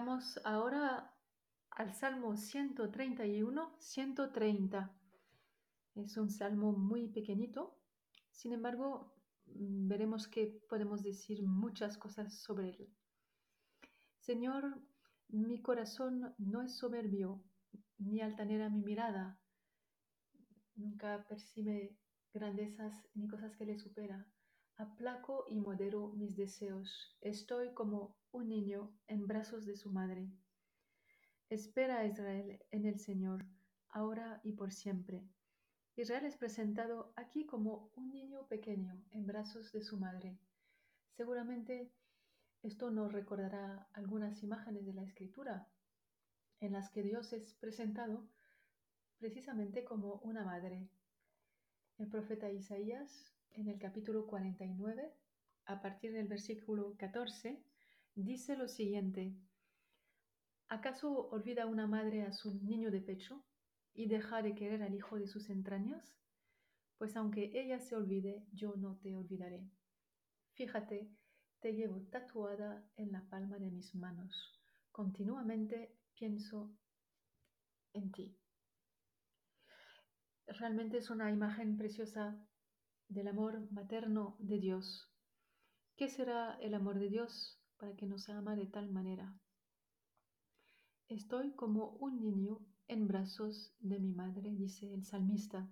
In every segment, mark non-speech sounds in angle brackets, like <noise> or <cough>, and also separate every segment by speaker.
Speaker 1: Llegamos ahora al Salmo 131, 130. Es un salmo muy pequeñito, sin embargo, mm, veremos que podemos decir muchas cosas sobre él. Señor, mi corazón no es soberbio, ni altanera mi mirada. Nunca percibe grandezas ni cosas que le supera. Aplaco y modero mis deseos. Estoy como un niño en brazos de su madre. Espera a Israel en el Señor, ahora y por siempre. Israel es presentado aquí como un niño pequeño en brazos de su madre. Seguramente esto nos recordará algunas imágenes de la escritura en las que Dios es presentado precisamente como una madre. El profeta Isaías, en el capítulo 49, a partir del versículo 14, dice lo siguiente. ¿Acaso olvida una madre a su niño de pecho y deja de querer al hijo de sus entrañas? Pues aunque ella se olvide, yo no te olvidaré. Fíjate, te llevo tatuada en la palma de mis manos. Continuamente pienso en ti. Realmente es una imagen preciosa del amor materno de Dios. ¿Qué será el amor de Dios para que nos ama de tal manera? Estoy como un niño en brazos de mi madre, dice el salmista.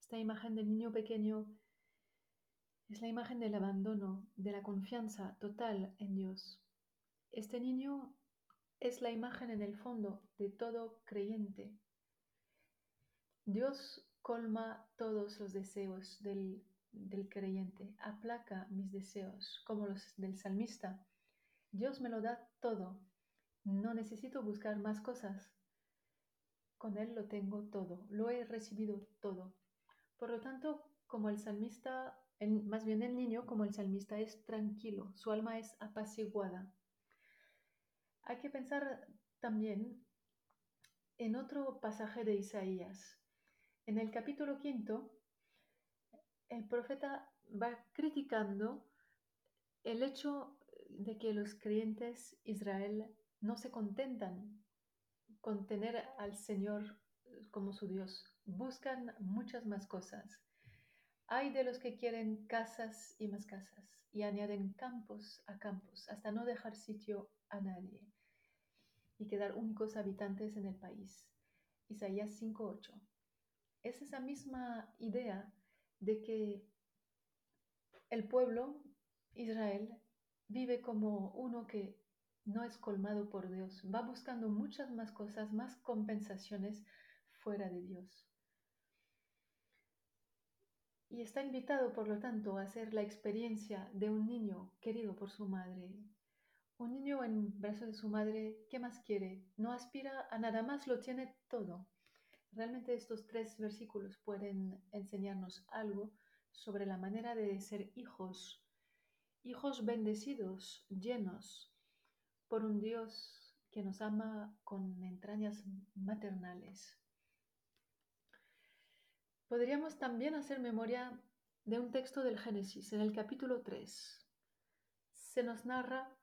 Speaker 1: Esta imagen del niño pequeño es la imagen del abandono, de la confianza total en Dios. Este niño es la imagen en el fondo de todo creyente. Dios colma todos los deseos del, del creyente, aplaca mis deseos, como los del salmista. Dios me lo da todo, no necesito buscar más cosas. Con Él lo tengo todo, lo he recibido todo. Por lo tanto, como el salmista, más bien el niño, como el salmista es tranquilo, su alma es apaciguada. Hay que pensar también en otro pasaje de Isaías. En el capítulo quinto, el profeta va criticando el hecho de que los creyentes Israel no se contentan con tener al Señor como su Dios, buscan muchas más cosas. Hay de los que quieren casas y más casas y añaden campos a campos hasta no dejar sitio a nadie y quedar únicos habitantes en el país. Isaías 5.8. Es esa misma idea de que el pueblo, Israel, vive como uno que no es colmado por Dios, va buscando muchas más cosas, más compensaciones fuera de Dios. Y está invitado, por lo tanto, a hacer la experiencia de un niño querido por su madre. Un niño en brazos de su madre, ¿qué más quiere? No aspira a nada más, lo tiene todo. Realmente estos tres versículos pueden enseñarnos algo sobre la manera de ser hijos, hijos bendecidos, llenos, por un Dios que nos ama con entrañas maternales. Podríamos también hacer memoria de un texto del Génesis, en el capítulo 3. Se nos narra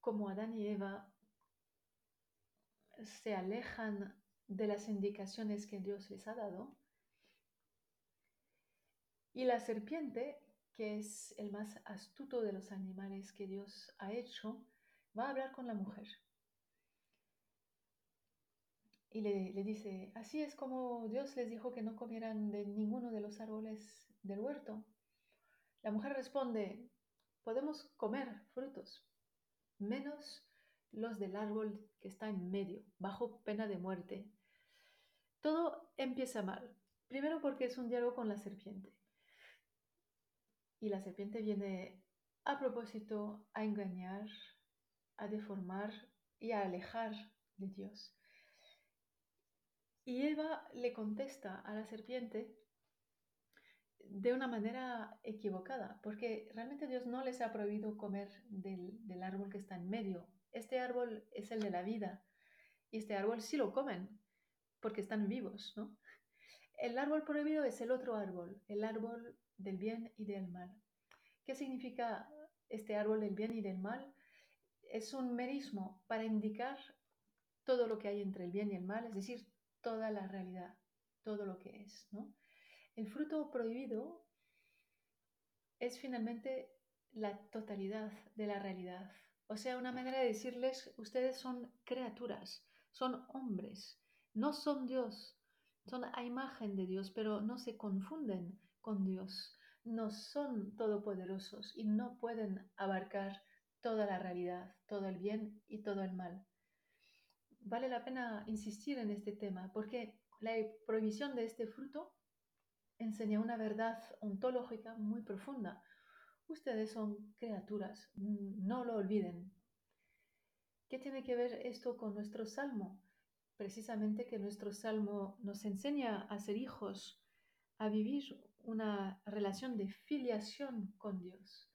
Speaker 1: cómo Adán y Eva se alejan de las indicaciones que Dios les ha dado y la serpiente, que es el más astuto de los animales que Dios ha hecho, va a hablar con la mujer. Y le, le, dice, así es como Dios les dijo que no comieran de ninguno de los árboles del huerto. La mujer responde, podemos comer frutos, menos los del árbol que está en medio, bajo pena de muerte. Todo empieza mal. Primero porque es un diálogo con la serpiente. Y la serpiente viene a propósito a engañar, a deformar y a alejar de Dios. Y Eva le contesta a la serpiente de una manera equivocada, porque realmente Dios no les ha prohibido comer del, del, árbol que está en medio. Este árbol es el de la vida y este árbol sí lo comen porque están vivos, ¿no? El árbol prohibido es el otro árbol, el árbol del bien y del mal. ¿Qué significa este árbol del bien y del mal? es un merismo para indicar todo lo que hay entre el bien y el mal, es decir, toda la realidad, todo lo que es. ¿no? El fruto prohibido es finalmente la totalidad de la realidad. O sea, una manera de decirles, ustedes son criaturas, son hombres, no son Dios, son a imagen de Dios, pero no se confunden con Dios, no son todopoderosos y no pueden abarcar toda la realidad, todo el bien y todo el mal. Vale la pena insistir en este tema porque la prohibición de este fruto enseña una verdad ontológica muy profunda. Ustedes son criaturas, no lo olviden. ¿Qué tiene que ver esto con nuestro salmo? Precisamente que nuestro salmo nos enseña a ser hijos, a vivir una relación de filiación con Dios.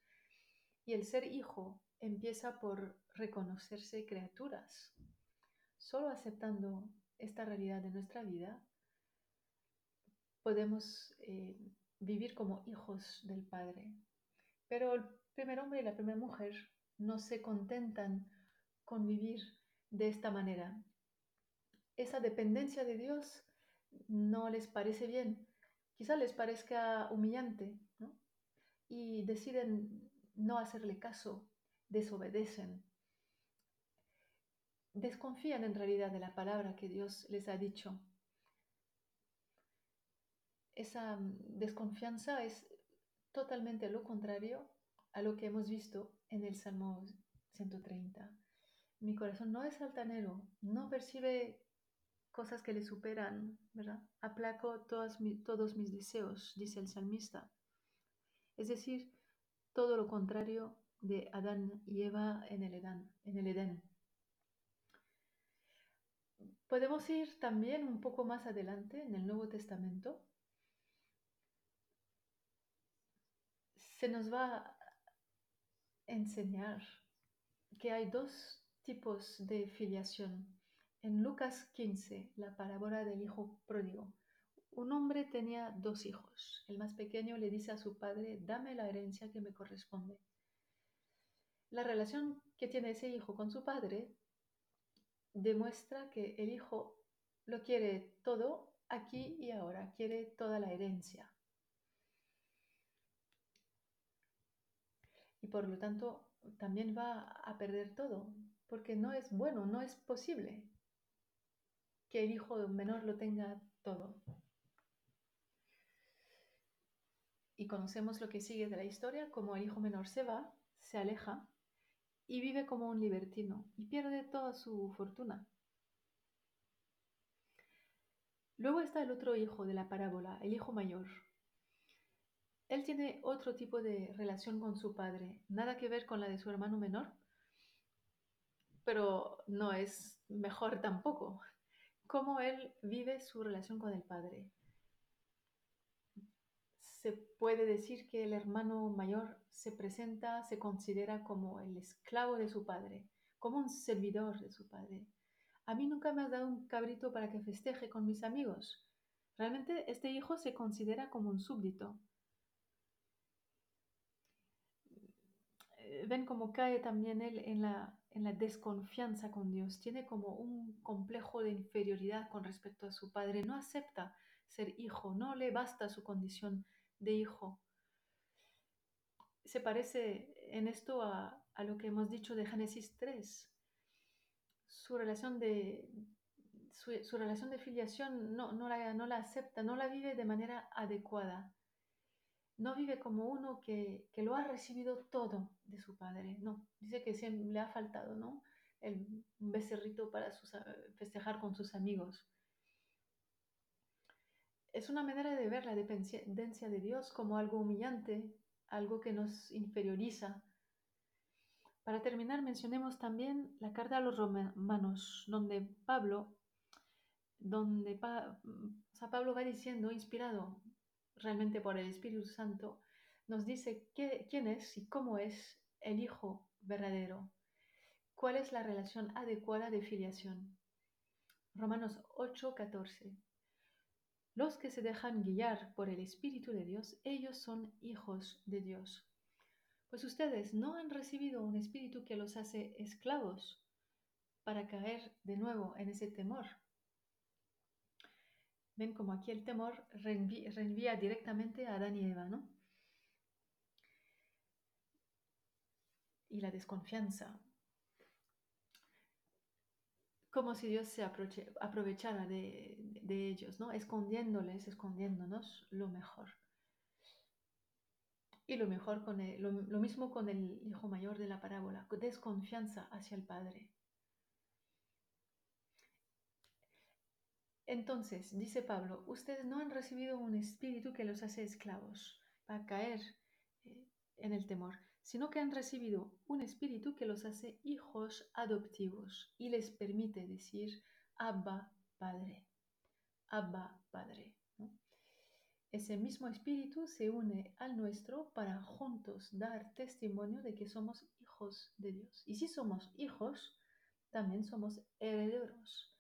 Speaker 1: Y el ser hijo empieza por reconocerse criaturas. Solo aceptando esta realidad de nuestra vida, podemos eh, vivir como hijos del Padre. Pero el primer hombre y la primera mujer no se contentan con vivir de esta manera. Esa dependencia de Dios no les parece bien, quizá les parezca humillante, y deciden no hacerle caso, desobedecen, desconfían en realidad de la palabra que Dios les ha dicho. Esa desconfianza es totalmente lo contrario a lo que hemos visto en el Salmo 130. Mi corazón no es altanero, no percibe cosas que le superan, ¿verdad? Aplaco todos mis deseos, dice el salmista. Es decir, todo lo contrario de Adán y Eva en el Edén. En el Edén. Podemos ir también un poco más adelante en el Nuevo Testamento. Se nos va a enseñar que hay dos tipos de filiación. En Lucas 15, la parábola del hijo pródigo, un hombre tenía dos hijos. El más pequeño le dice a su padre, dame la herencia que me corresponde. La relación que tiene ese hijo con su padre demuestra que el hijo lo quiere todo aquí y ahora, quiere toda la herencia. Y por lo tanto también va a perder todo, porque no es bueno, no es posible que el hijo menor lo tenga todo. Y conocemos lo que sigue de la historia, como el hijo menor se va, se aleja y vive como un libertino y pierde toda su fortuna. Luego está el otro hijo de la parábola, el hijo mayor. Él tiene otro tipo de relación con su padre, nada que ver con la de su hermano menor, pero no es mejor <laughs> tampoco. Cómo él vive su relación con el padre se puede decir que el hermano mayor se presenta, se considera como el esclavo de su padre, como un servidor de su padre. A mí nunca me has dado un cabrito para que festeje con mis amigos. Realmente este hijo se considera como un súbdito. Ven cómo cae también él en la, en la desconfianza con Dios. Tiene como un complejo de inferioridad con respecto a su padre. No acepta ser hijo, no le basta su condición de hijo. Se parece en esto a, lo que hemos dicho de Génesis 3. Su relación de, su, relación de filiación no, no, la, no la acepta, no la vive de manera adecuada. No vive como uno que, lo ha recibido todo de su padre. No, dice que siempre le ha faltado, ¿no? El, un becerrito para festejar con sus amigos es una manera de ver la dependencia de Dios como algo humillante, algo que nos inferioriza. Para terminar, mencionemos también la carta a los romanos, donde Pablo, donde Pablo va diciendo, inspirado realmente por el Espíritu Santo, nos dice quién es y cómo es el Hijo verdadero, cuál es la relación adecuada de filiación. Romanos 8, 14. Los que se dejan guiar por el Espíritu de Dios, ellos son hijos de Dios. pues ustedes no han recibido un espíritu que los hace esclavos para caer de nuevo en ese temor. Ven como aquí el temor reenvía, directamente a Adán y Eva, ¿no? Y la desconfianza. Como si Dios se aprovechara de, ellos, ¿no? Escondiéndoles, escondiéndonos lo mejor. Y lo mejor con lo, mismo con el hijo mayor de la parábola, desconfianza hacia el padre. Entonces, dice Pablo, ustedes no han recibido un espíritu que los hace esclavos para caer eh, en el temor, sino que han recibido un espíritu que los hace hijos adoptivos y les permite decir Abba Padre, Abba Padre. Ese mismo espíritu se une al nuestro para juntos dar testimonio de que somos hijos de Dios. Y si somos hijos, también somos herederos,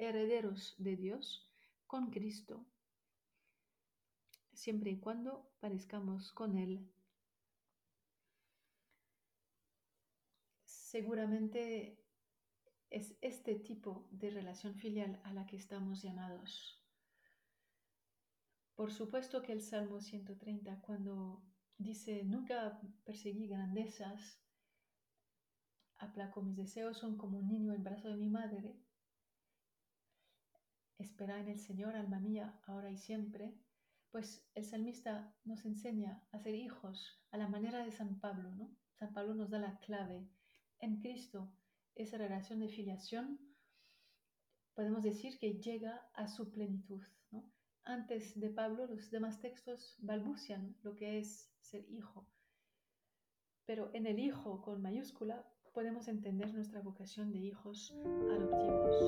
Speaker 1: herederos de Dios con Cristo, siempre y cuando parezcamos con Él. Seguramente es este tipo de relación filial a la que estamos llamados. Por supuesto que el Salmo 130, cuando dice, nunca perseguí grandezas, aplaco mis deseos, son como un niño en brazo de mi madre, espera en el Señor, alma mía, ahora y siempre, pues el salmista nos enseña a ser hijos a la manera de San Pablo, ¿no? San Pablo nos da la clave. En Cristo, esa relación de filiación, podemos decir que llega a su plenitud, antes de Pablo, los demás textos balbucian lo que es ser hijo. Pero en el hijo con mayúscula podemos entender nuestra vocación de hijos adoptivos.